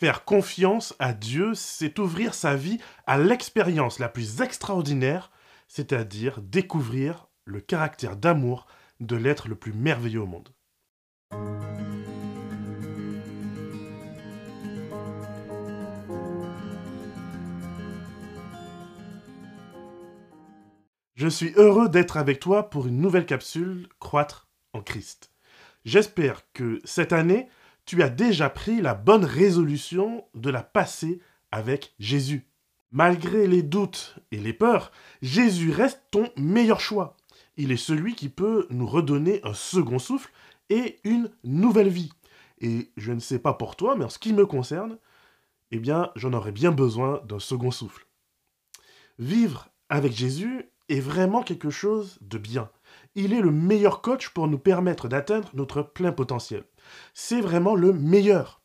Faire confiance à Dieu, c'est ouvrir sa vie à l'expérience la plus extraordinaire, c'est-à-dire découvrir le caractère d'amour de l'être le plus merveilleux au monde. Je suis heureux d'être avec toi pour une nouvelle capsule Croître en Christ. J'espère que cette année, tu as déjà pris la bonne résolution de la passer avec Jésus. Malgré les doutes et les peurs, Jésus reste ton meilleur choix. Il est celui qui peut nous redonner un second souffle et une nouvelle vie. Et je ne sais pas pour toi, mais en ce qui me concerne, eh bien, j'en aurais bien besoin d'un second souffle. Vivre avec Jésus est vraiment quelque chose de bien. Il est le meilleur coach pour nous permettre d'atteindre notre plein potentiel. C'est vraiment le meilleur,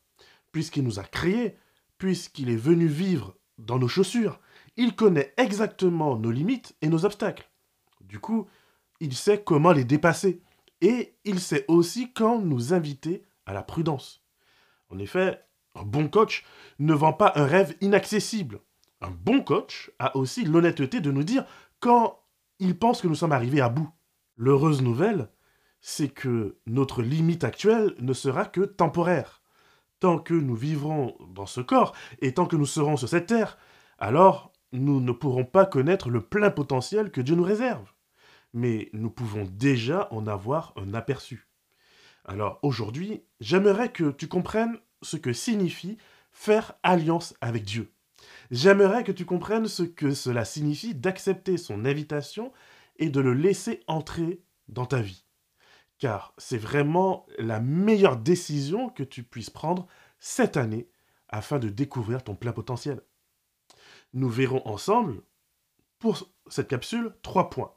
puisqu'il nous a créés, puisqu'il est venu vivre dans nos chaussures. Il connaît exactement nos limites et nos obstacles. Du coup, il sait comment les dépasser. Et il sait aussi quand nous inviter à la prudence. En effet, un bon coach ne vend pas un rêve inaccessible. Un bon coach a aussi l'honnêteté de nous dire quand il pense que nous sommes arrivés à bout. L'heureuse nouvelle, c'est que notre limite actuelle ne sera que temporaire. Tant que nous vivrons dans ce corps et tant que nous serons sur cette terre, alors nous ne pourrons pas connaître le plein potentiel que Dieu nous réserve. Mais nous pouvons déjà en avoir un aperçu. Alors aujourd'hui, j'aimerais que tu comprennes ce que signifie faire alliance avec Dieu. J'aimerais que tu comprennes ce que cela signifie d'accepter son invitation et de le laisser entrer dans ta vie. Car c'est vraiment la meilleure décision que tu puisses prendre cette année afin de découvrir ton plein potentiel. Nous verrons ensemble, pour cette capsule, trois points.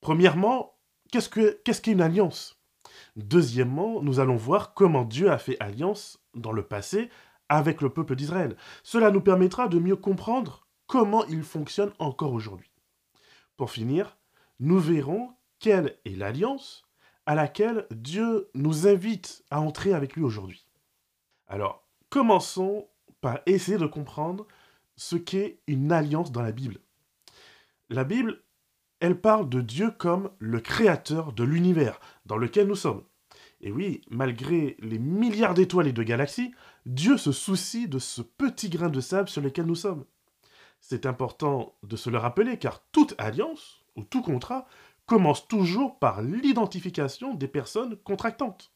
Premièrement, qu'est-ce qu'une alliance? Deuxièmement, nous allons voir comment Dieu a fait alliance dans le passé avec le peuple d'Israël. Cela nous permettra de mieux comprendre comment il fonctionne encore aujourd'hui. Pour finir, nous verrons quelle est l'alliance à laquelle Dieu nous invite à entrer avec lui aujourd'hui. Alors, commençons par essayer de comprendre ce qu'est une alliance dans la Bible. La Bible, elle parle de Dieu comme le créateur de l'univers dans lequel nous sommes. Et oui, malgré les milliards d'étoiles et de galaxies, Dieu se soucie de ce petit grain de sable sur lequel nous sommes. C'est important de se le rappeler car toute alliance ou tout contrat commence toujours par l'identification des personnes contractantes.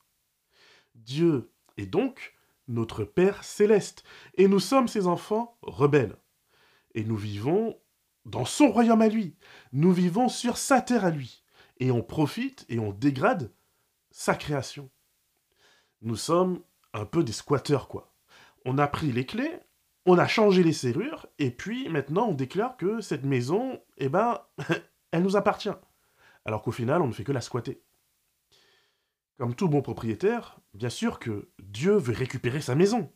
Dieu est donc notre Père céleste et nous sommes ses enfants rebelles. Et nous vivons dans son royaume à lui. Nous vivons sur sa terre à lui. Et on profite et on dégrade sa création. Nous sommes un peu des squatteurs, quoi. On a pris les clés, on a changé les serrures, et puis maintenant on déclare que cette maison, eh ben, elle nous appartient. Alors qu'au final, on ne fait que la squatter. Comme tout bon propriétaire, bien sûr que Dieu veut récupérer sa maison.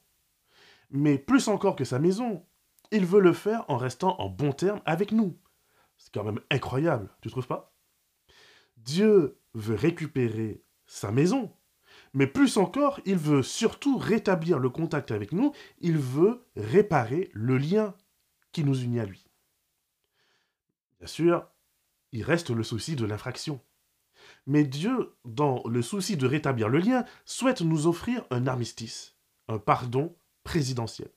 Mais plus encore que sa maison, il veut le faire en restant en bon terme avec nous. C'est quand même incroyable, tu trouves pas? Dieu veut récupérer sa maison. Mais plus encore, il veut surtout rétablir le contact avec nous, il veut réparer le lien qui nous unit à lui. Bien sûr, il reste le souci de l'infraction. Mais Dieu, dans le souci de rétablir le lien, souhaite nous offrir un armistice, un pardon présidentiel.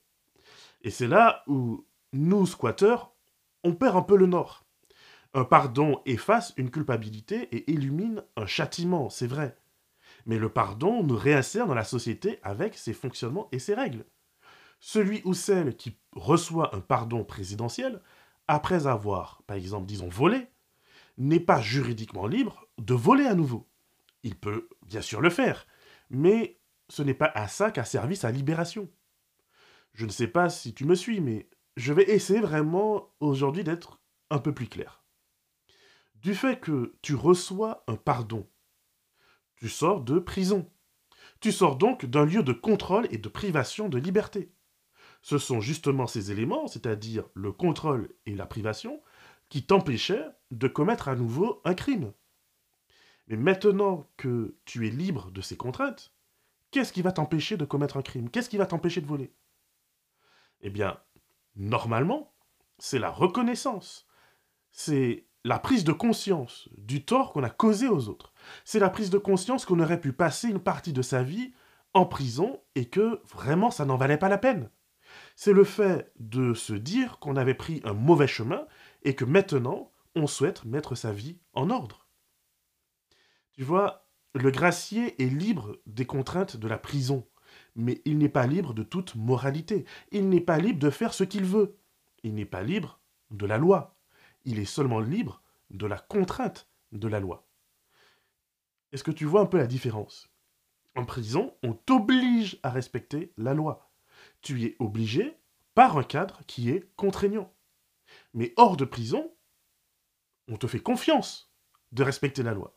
Et c'est là où nous, squatteurs, on perd un peu le nord. Un pardon efface une culpabilité et illumine un châtiment, c'est vrai mais le pardon nous réinsère dans la société avec ses fonctionnements et ses règles. Celui ou celle qui reçoit un pardon présidentiel, après avoir, par exemple, disons, volé, n'est pas juridiquement libre de voler à nouveau. Il peut bien sûr le faire, mais ce n'est pas à ça qu'a servi sa libération. Je ne sais pas si tu me suis, mais je vais essayer vraiment aujourd'hui d'être un peu plus clair. Du fait que tu reçois un pardon tu sors de prison. Tu sors donc d'un lieu de contrôle et de privation de liberté. Ce sont justement ces éléments, c'est-à-dire le contrôle et la privation, qui t'empêchaient de commettre à nouveau un crime. Mais maintenant que tu es libre de ces contraintes, qu'est-ce qui va t'empêcher de commettre un crime? Qu'est-ce qui va t'empêcher de voler? Eh bien, normalement, c'est la reconnaissance. C'est la prise de conscience du tort qu'on a causé aux autres. C'est la prise de conscience qu'on aurait pu passer une partie de sa vie en prison et que vraiment ça n'en valait pas la peine. C'est le fait de se dire qu'on avait pris un mauvais chemin et que maintenant on souhaite mettre sa vie en ordre. Tu vois, le gracier est libre des contraintes de la prison, mais il n'est pas libre de toute moralité. Il n'est pas libre de faire ce qu'il veut. Il n'est pas libre de la loi. Il est seulement libre de la contrainte de la loi. Est-ce que tu vois un peu la différence? En prison, on t'oblige à respecter la loi. Tu es obligé par un cadre qui est contraignant. Mais hors de prison, on te fait confiance de respecter la loi.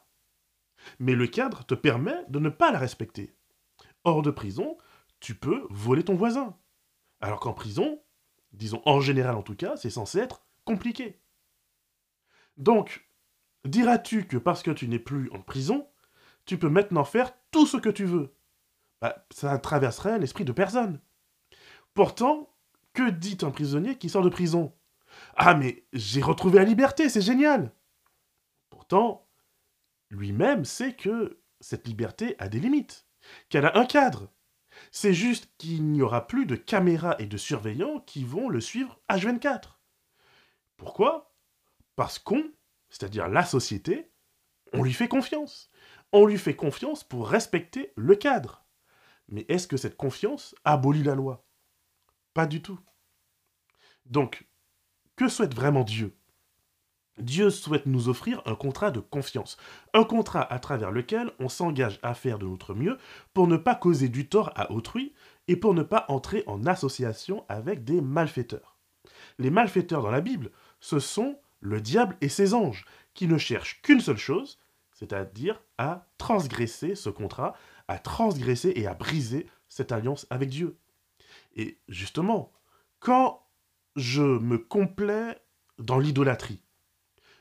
Mais le cadre te permet de ne pas la respecter. Hors de prison, tu peux voler ton voisin. Alors qu'en prison, disons en général en tout cas, c'est censé être compliqué. Donc, diras-tu que parce que tu n'es plus en prison, tu peux maintenant faire tout ce que tu veux? Bah, Ça traverserait l'esprit de personne. Pourtant, que dit un prisonnier qui sort de prison? Ah mais j'ai retrouvé la liberté, c'est génial Pourtant, lui-même sait que cette liberté a des limites, qu'elle a un cadre. C'est juste qu'il n'y aura plus de caméras et de surveillants qui vont le suivre H24. Pourquoi? Parce qu'on, c'est-à-dire la société, on lui fait confiance. On lui fait confiance pour respecter le cadre. Mais est-ce que cette confiance abolit la loi? Pas du tout. Donc, que souhaite vraiment Dieu? Dieu souhaite nous offrir un contrat de confiance, un contrat à travers lequel on s'engage à faire de notre mieux pour ne pas causer du tort à autrui et pour ne pas entrer en association avec des malfaiteurs. Les malfaiteurs dans la Bible, ce sont le diable et ses anges, qui ne cherchent qu'une seule chose, c'est-à-dire à transgresser ce contrat, à transgresser et à briser cette alliance avec Dieu. Et justement, quand je me complais dans l'idolâtrie,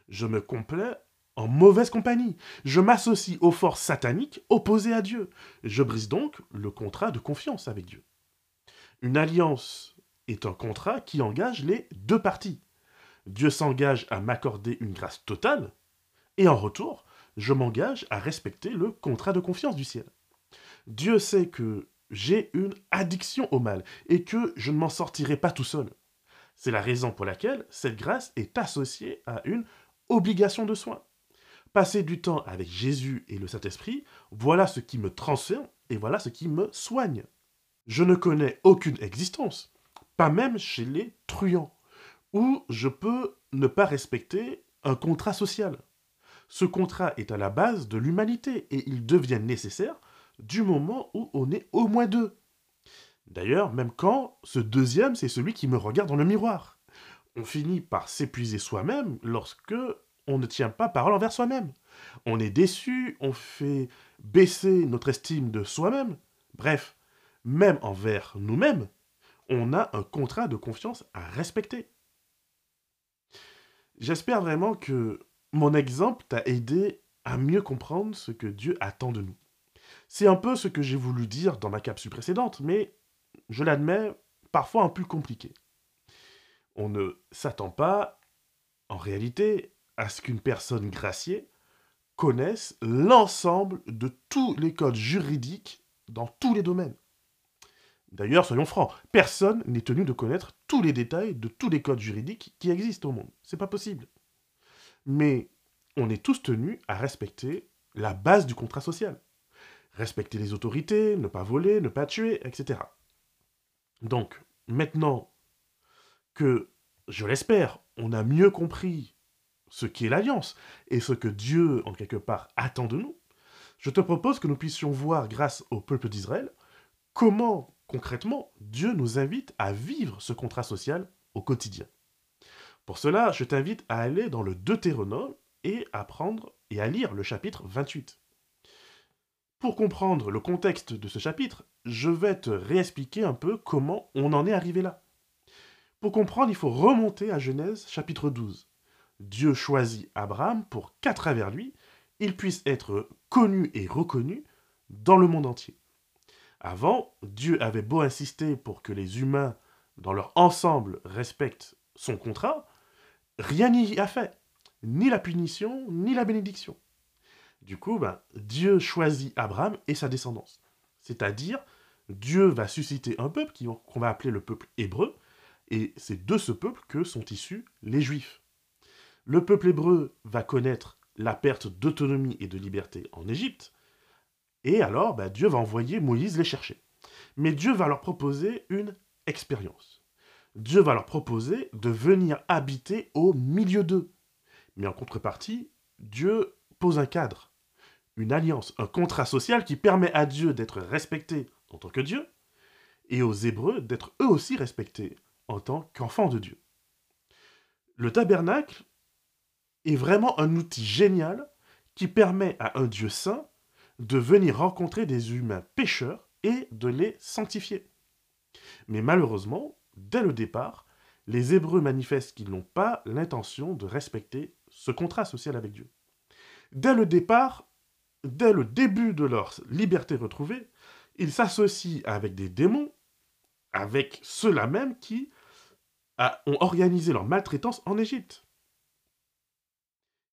je me complais en mauvaise compagnie. Je m'associe aux forces sataniques opposées à Dieu. Je brise donc le contrat de confiance avec Dieu. Une alliance est un contrat qui engage les deux parties. Dieu s'engage à m'accorder une grâce totale, et en retour, je m'engage à respecter le contrat de confiance du ciel. Dieu sait que j'ai une addiction au mal et que je ne m'en sortirai pas tout seul. C'est la raison pour laquelle cette grâce est associée à une obligation de soin. Passer du temps avec Jésus et le Saint-Esprit, voilà ce qui me transcende et voilà ce qui me soigne. Je ne connais aucune existence, pas même chez les truands, où je peux ne pas respecter un contrat social. Ce contrat est à la base de l'humanité et il devient nécessaire du moment où on est au moins deux. D'ailleurs, même quand ce deuxième, c'est celui qui me regarde dans le miroir. On finit par s'épuiser soi-même lorsque on ne tient pas parole envers soi-même. On est déçu, on fait baisser notre estime de soi-même. Bref, même envers nous-mêmes, on a un contrat de confiance à respecter. J'espère vraiment que mon exemple t'a aidé à mieux comprendre ce que Dieu attend de nous. C'est un peu ce que j'ai voulu dire dans ma capsule précédente, mais je l'admets, parfois un peu compliqué. On ne s'attend pas, en réalité, à ce qu'une personne graciée connaisse l'ensemble de tous les codes juridiques dans tous les domaines. D'ailleurs, soyons francs, personne n'est tenu de connaître tous les détails de tous les codes juridiques qui existent au monde. C'est pas possible. Mais on est tous tenus à respecter la base du contrat social. Respecter les autorités, ne pas voler, ne pas tuer, etc. Donc, maintenant que, je l'espère, on a mieux compris ce qui est l'alliance et ce que Dieu, en quelque part, attend de nous, je te propose que nous puissions voir, grâce au peuple d'Israël, comment, concrètement, Dieu nous invite à vivre ce contrat social au quotidien. Pour cela, je t'invite à aller dans le Deutéronome et à prendre et à lire le chapitre 28. Pour comprendre le contexte de ce chapitre, je vais te réexpliquer un peu comment on en est arrivé là. Pour comprendre, il faut remonter à Genèse chapitre 12. Dieu choisit Abraham pour qu'à travers lui, il puisse être connu et reconnu dans le monde entier. Avant, Dieu avait beau insister pour que les humains dans leur ensemble, respectent son contrat, rien n'y a fait. Ni la punition, ni la bénédiction. Du coup, ben, Dieu choisit Abraham et sa descendance. C'est-à-dire, Dieu va susciter un peuple qu'on va appeler le peuple hébreu, et c'est de ce peuple que sont issus les Juifs. Le peuple hébreu va connaître la perte d'autonomie et de liberté en Égypte, et alors ben, Dieu va envoyer Moïse les chercher. Mais Dieu va leur proposer une expérience. Dieu va leur proposer de venir habiter au milieu d'eux. Mais en contrepartie, Dieu pose un cadre, une alliance, un contrat social qui permet à Dieu d'être respecté en tant que Dieu, et aux Hébreux d'être eux aussi respectés en tant qu'enfants de Dieu. Le tabernacle est vraiment un outil génial qui permet à un Dieu saint de venir rencontrer des humains pécheurs et de les sanctifier. Mais malheureusement, dès le départ, les Hébreux manifestent qu'ils n'ont pas l'intention de respecter ce contrat social avec Dieu. Dès le départ, dès le début de leur liberté retrouvée, ils s'associent avec des démons, avec ceux-là même qui ont organisé leur maltraitance en Égypte.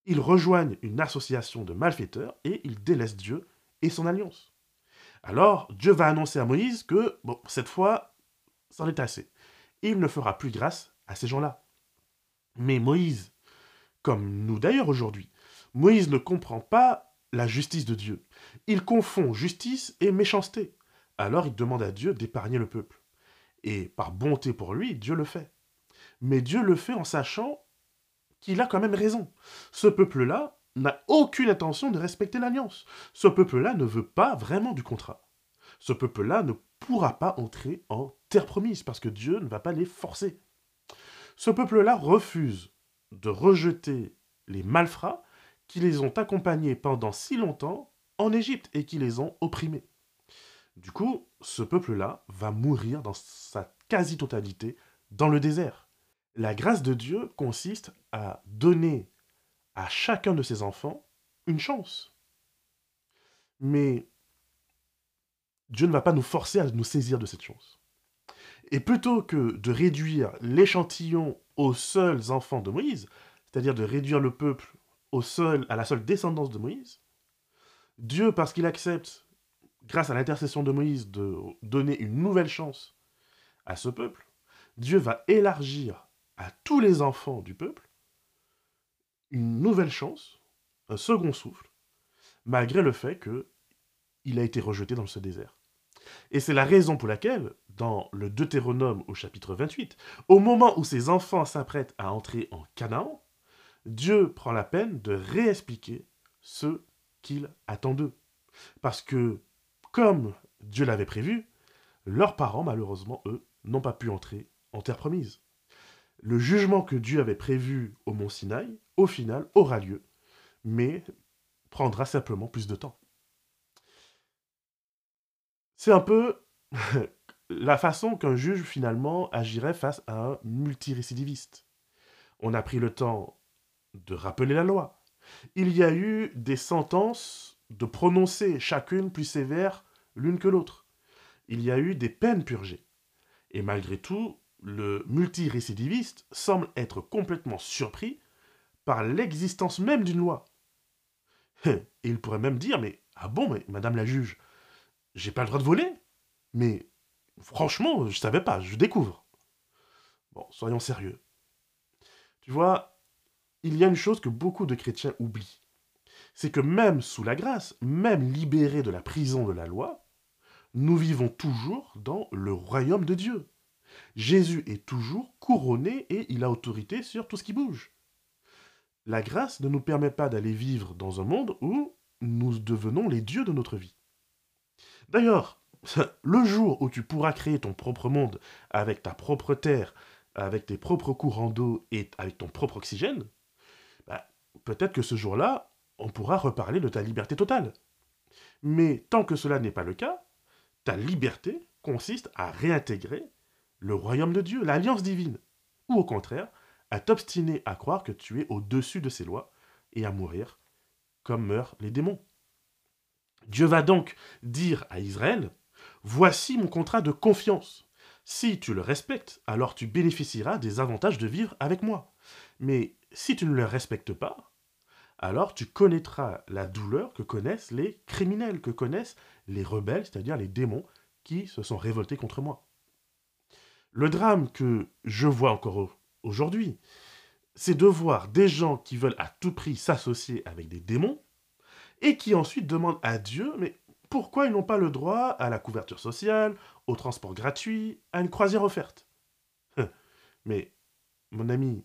Ils rejoignent une association de malfaiteurs et ils délaissent Dieu et son alliance. Alors Dieu va annoncer à Moïse que, bon, cette fois, c'en est assez. Il ne fera plus grâce à ces gens-là. Mais Moïse, comme nous d'ailleurs aujourd'hui, Moïse ne comprend pas la justice de Dieu. Il confond justice et méchanceté. Alors il demande à Dieu d'épargner le peuple. Et par bonté pour lui, Dieu le fait. Mais Dieu le fait en sachant qu'il a quand même raison. Ce peuple-là n'a aucune intention de respecter l'alliance. Ce peuple-là ne veut pas vraiment du contrat. Ce peuple-là ne pourra pas entrer en terre promise parce que Dieu ne va pas les forcer. Ce peuple-là refuse de rejeter les malfrats qui les ont accompagnés pendant si longtemps en Égypte et qui les ont opprimés. Du coup, ce peuple-là va mourir dans sa quasi-totalité dans le désert. La grâce de Dieu consiste à donner à chacun de ses enfants une chance. Mais Dieu ne va pas nous forcer à nous saisir de cette chance. Et plutôt que de réduire l'échantillon aux seuls enfants de Moïse, c'est-à-dire de réduire le peuple seul, à la seule descendance de Moïse, Dieu, parce qu'il accepte, grâce à l'intercession de Moïse, de donner une nouvelle chance à ce peuple, Dieu va élargir à tous les enfants du peuple une nouvelle chance, un second souffle, malgré le fait qu'il a été rejeté dans ce désert. Et c'est la raison pour laquelle, dans le Deutéronome au chapitre 28, au moment où ses enfants s'apprêtent à entrer en Canaan, Dieu prend la peine de réexpliquer ce qu'il attend d'eux. Parce que, comme Dieu l'avait prévu, leurs parents, malheureusement, eux, n'ont pas pu entrer en terre promise. Le jugement que Dieu avait prévu au mont Sinaï au final, aura lieu, mais prendra simplement plus de temps. C'est un peu la façon qu'un juge finalement agirait face à un multirécidiviste. On a pris le temps de rappeler la loi. Il y a eu des sentences de prononcer, chacune plus sévère l'une que l'autre. Il y a eu des peines purgées. Et malgré tout, le multirécidiviste semble être complètement surpris par l'existence même d'une loi. Et il pourrait même dire, mais ah bon, mais madame la juge, j'ai pas le droit de voler Mais franchement, je savais pas, je découvre. Bon, soyons sérieux. Tu vois, il y a une chose que beaucoup de chrétiens oublient. C'est que même sous la grâce, même libérés de la prison de la loi, nous vivons toujours dans le royaume de Dieu. Jésus est toujours couronné et il a autorité sur tout ce qui bouge. La grâce ne nous permet pas d'aller vivre dans un monde où nous devenons les dieux de notre vie. D'ailleurs, le jour où tu pourras créer ton propre monde avec ta propre terre, avec tes propres courants d'eau et avec ton propre oxygène, peut-être que ce jour-là, on pourra reparler de ta liberté totale. Mais tant que cela n'est pas le cas, ta liberté consiste à réintégrer le royaume de Dieu, l'alliance divine. Ou au contraire, à t'obstiner à croire que tu es au-dessus de ces lois et à mourir comme meurent les démons. Dieu va donc dire à Israël, Voici mon contrat de confiance. Si tu le respectes, alors tu bénéficieras des avantages de vivre avec moi. Mais si tu ne le respectes pas, alors tu connaîtras la douleur que connaissent les criminels, que connaissent les rebelles, c'est-à-dire les démons qui se sont révoltés contre moi. Le drame que je vois encore aujourd'hui, c'est de voir des gens qui veulent à tout prix s'associer avec des démons et qui ensuite demandent à Dieu, mais pourquoi ils n'ont pas le droit à la couverture sociale, au transport gratuit, à une croisière offerte? Hein. Mais, mon ami,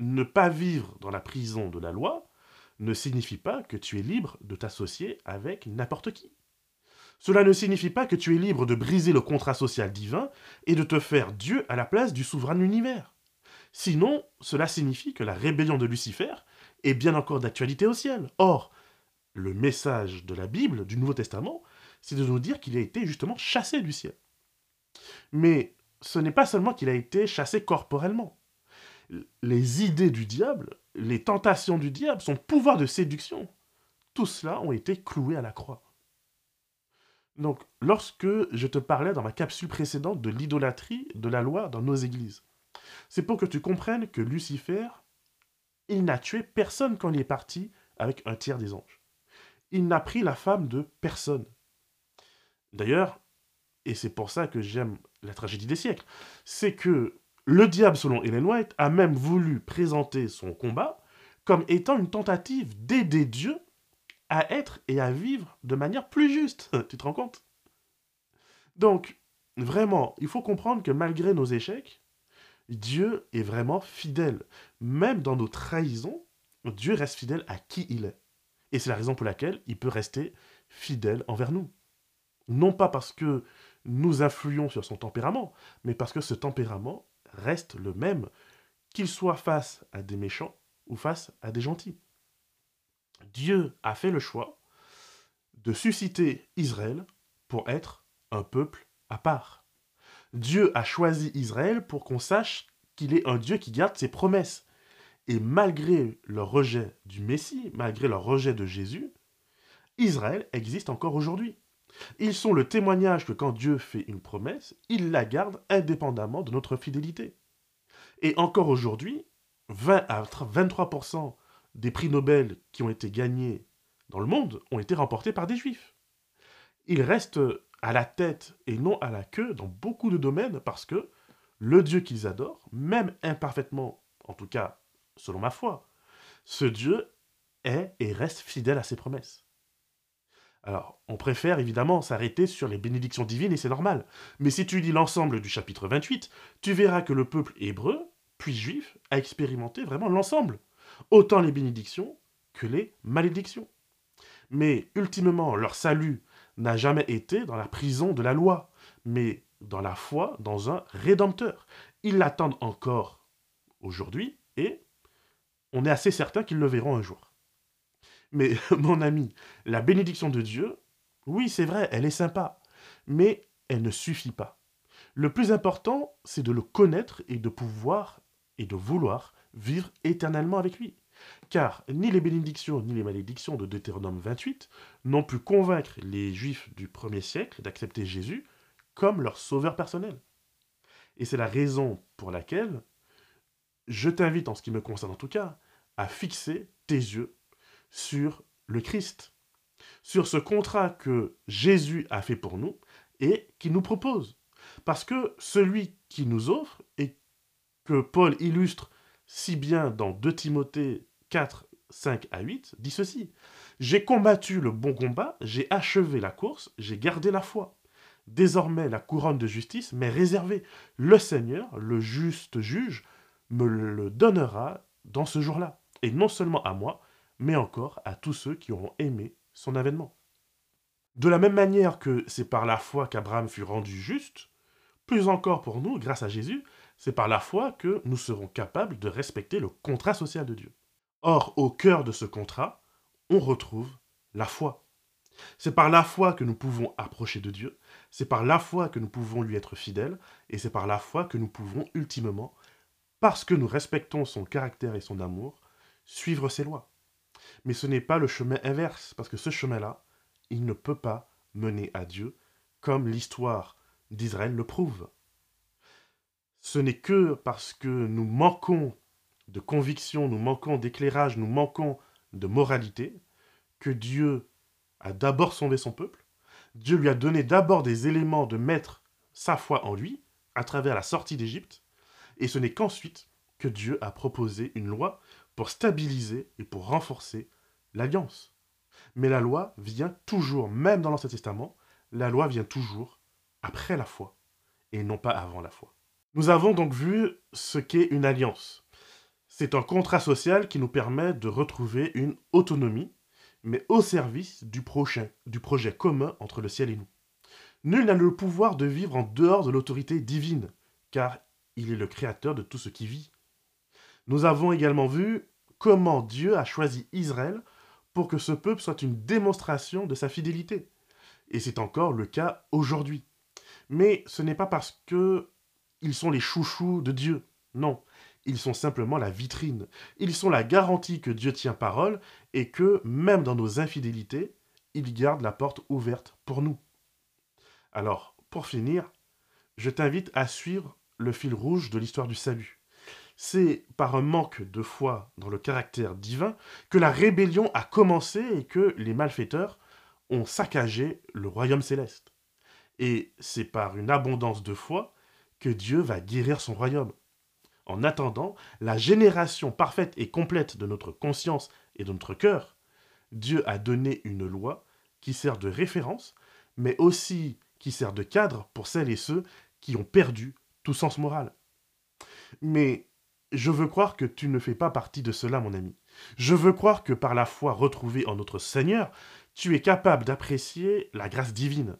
ne pas vivre dans la prison de la loi ne signifie pas que tu es libre de t'associer avec n'importe qui. Cela ne signifie pas que tu es libre de briser le contrat social divin et de te faire Dieu à la place du souverain de l'univers. Sinon, cela signifie que la rébellion de Lucifer est bien encore d'actualité au ciel. Or, le message de la Bible, du Nouveau Testament, c'est de nous dire qu'il a été justement chassé du ciel. Mais ce n'est pas seulement qu'il a été chassé corporellement. Les idées du diable, les tentations du diable, son pouvoir de séduction, tout cela ont été cloués à la croix. Donc, lorsque je te parlais dans ma capsule précédente de l'idolâtrie de la loi dans nos églises, c'est pour que tu comprennes que Lucifer, il n'a tué personne quand il est parti avec un tiers des anges. Il n'a pris la femme de personne. D'ailleurs, et c'est pour ça que j'aime la tragédie des siècles, c'est que le diable, selon Ellen White, a même voulu présenter son combat comme étant une tentative d'aider Dieu à être et à vivre de manière plus juste. tu te rends compte? Donc, vraiment, il faut comprendre que malgré nos échecs, Dieu est vraiment fidèle. Même dans nos trahisons, Dieu reste fidèle à qui il est. Et c'est la raison pour laquelle il peut rester fidèle envers nous. Non pas parce que nous influons sur son tempérament, mais parce que ce tempérament reste le même, qu'il soit face à des méchants ou face à des gentils. Dieu a fait le choix de susciter Israël pour être un peuple à part. Dieu a choisi Israël pour qu'on sache qu'il est un Dieu qui garde ses promesses. Et malgré leur rejet du Messie, malgré leur rejet de Jésus, Israël existe encore aujourd'hui. Ils sont le témoignage que quand Dieu fait une promesse, il la garde indépendamment de notre fidélité. Et encore aujourd'hui, 20 à 23% des prix Nobel qui ont été gagnés dans le monde ont été remportés par des juifs. Ils restent à la tête et non à la queue dans beaucoup de domaines parce que le Dieu qu'ils adorent, même imparfaitement, en tout cas selon ma foi, ce Dieu est et reste fidèle à ses promesses. Alors, on préfère évidemment s'arrêter sur les bénédictions divines et c'est normal. Mais si tu lis l'ensemble du chapitre 28, tu verras que le peuple hébreu, puis juif, a expérimenté vraiment l'ensemble. Autant les bénédictions que les malédictions. Mais ultimement, leur salut n'a jamais été dans la prison de la loi, mais dans la foi dans un rédempteur. Ils l'attendent encore aujourd'hui et on est assez certain qu'ils le verront un jour. Mais mon ami, la bénédiction de Dieu, oui, c'est vrai, elle est sympa, mais elle ne suffit pas. Le plus important, c'est de le connaître et de pouvoir et de vouloir vivre éternellement avec lui. Car ni les bénédictions ni les malédictions de Deutéronome 28 n'ont pu convaincre les Juifs du premier siècle d'accepter Jésus comme leur sauveur personnel. Et c'est la raison pour laquelle je t'invite, en ce qui me concerne en tout cas, à fixer tes yeux sur le Christ, sur ce contrat que Jésus a fait pour nous et qu'il nous propose. Parce que celui qui nous offre, et que Paul illustre si bien dans 2 Timothée 4, 5 à 8, dit ceci. J'ai combattu le bon combat, j'ai achevé la course, j'ai gardé la foi. Désormais, la couronne de justice m'est réservée. Le Seigneur, le juste juge, me le donnera dans ce jour-là. Et non seulement à moi, mais encore à tous ceux qui auront aimé son avènement. De la même manière que c'est par la foi qu'Abraham fut rendu juste, plus encore pour nous, grâce à Jésus, c'est par la foi que nous serons capables de respecter le contrat social de Dieu. Or, au cœur de ce contrat, on retrouve la foi. C'est par la foi que nous pouvons approcher de Dieu, c'est par la foi que nous pouvons lui être fidèles, et c'est par la foi que nous pouvons ultimement, parce que nous respectons son caractère et son amour, suivre ses lois. Mais ce n'est pas le chemin inverse, parce que ce chemin-là, il ne peut pas mener à Dieu, comme l'histoire d'Israël le prouve. ce n'est que parce que nous manquons de conviction, nous manquons d'éclairage, nous manquons de moralité, que Dieu a d'abord sauvé son peuple, Dieu lui a donné d'abord des éléments de mettre sa foi en lui, à travers la sortie d'Égypte, et ce n'est qu'ensuite que Dieu a proposé une loi pour stabiliser et pour renforcer l'alliance. Mais la loi vient toujours, même dans l'Ancien Testament, la loi vient toujours après la foi, et non pas avant la foi. Nous avons donc vu ce qu'est une alliance. C'est un contrat social qui nous permet de retrouver une autonomie, mais au service du prochain, du projet commun entre le ciel et nous. Nul n'a le pouvoir de vivre en dehors de l'autorité divine, car il est le créateur de tout ce qui vit. Nous avons également vu comment Dieu a choisi Israël pour que ce peuple soit une démonstration de sa fidélité. Et c'est encore le cas aujourd'hui. Mais ce n'est pas parce que ils sont les chouchous de Dieu. Non, ils sont simplement la vitrine. Ils sont la garantie que Dieu tient parole et que, même dans nos infidélités, il garde la porte ouverte pour nous. Alors, pour finir, je t'invite à suivre le fil rouge de l'histoire du salut. C'est par un manque de foi dans le caractère divin que la rébellion a commencé et que les malfaiteurs ont saccagé le royaume céleste. Et c'est par une abondance de foi que Dieu va guérir son royaume. En attendant la génération parfaite et complète de notre conscience et de notre cœur, Dieu a donné une loi qui sert de référence, mais aussi qui sert de cadre pour celles et ceux qui ont perdu tout sens moral. Mais je veux croire que tu ne fais pas partie de cela, mon ami. Je veux croire que par la foi retrouvée en notre Seigneur, tu es capable d'apprécier la grâce divine,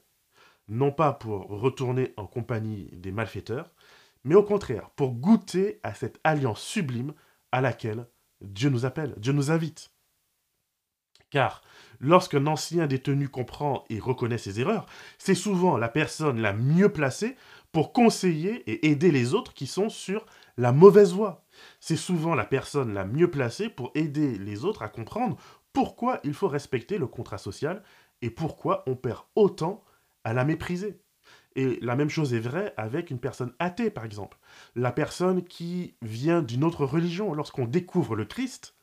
non pas pour retourner en compagnie des malfaiteurs, mais au contraire pour goûter à cette alliance sublime à laquelle Dieu nous appelle, Dieu nous invite. Car lorsqu'un ancien détenu comprend et reconnaît ses erreurs, c'est souvent la personne la mieux placée pour conseiller et aider les autres qui sont sur la mauvaise voie. C'est souvent la personne la mieux placée pour aider les autres à comprendre pourquoi il faut respecter le contrat social et pourquoi on perd autant à la mépriser. Et la même chose est vraie avec une personne athée, par exemple. La personne qui vient d'une autre religion, lorsqu'on découvre le Christ,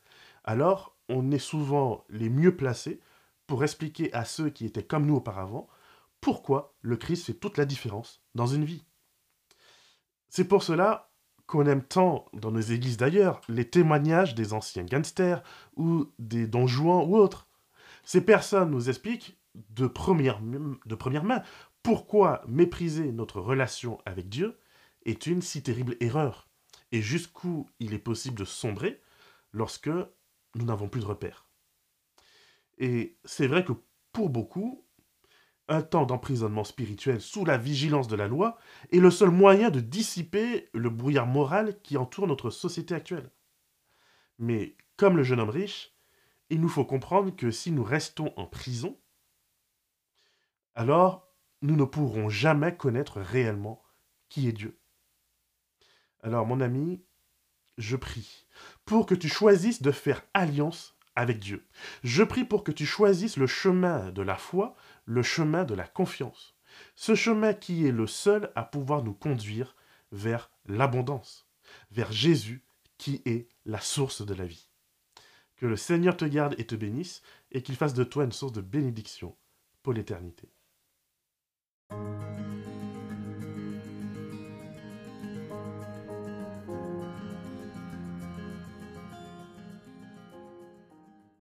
alors on est souvent les mieux placés pour expliquer à ceux qui étaient comme nous auparavant pourquoi le Christ fait toute la différence dans une vie. C'est pour cela qu'on aime tant dans nos églises d'ailleurs les témoignages des anciens gangsters ou des donjouans ou autres. Ces personnes nous expliquent de première, de première main pourquoi mépriser notre relation avec Dieu est une si terrible erreur et jusqu'où il est possible de sombrer lorsque nous n'avons plus de repères. Et c'est vrai que pour beaucoup, un temps d'emprisonnement spirituel sous la vigilance de la loi est le seul moyen de dissiper le brouillard moral qui entoure notre société actuelle. Mais comme le jeune homme riche, il nous faut comprendre que si nous restons en prison, alors nous ne pourrons jamais connaître réellement qui est Dieu. Alors mon ami, je prie pour que tu choisisses de faire alliance avec Dieu. Je prie pour que tu choisisses le chemin de la foi, le chemin de la confiance. Ce chemin qui est le seul à pouvoir nous conduire vers l'abondance, vers Jésus qui est la source de la vie. Que le Seigneur te garde et te bénisse et qu'il fasse de toi une source de bénédiction pour l'éternité.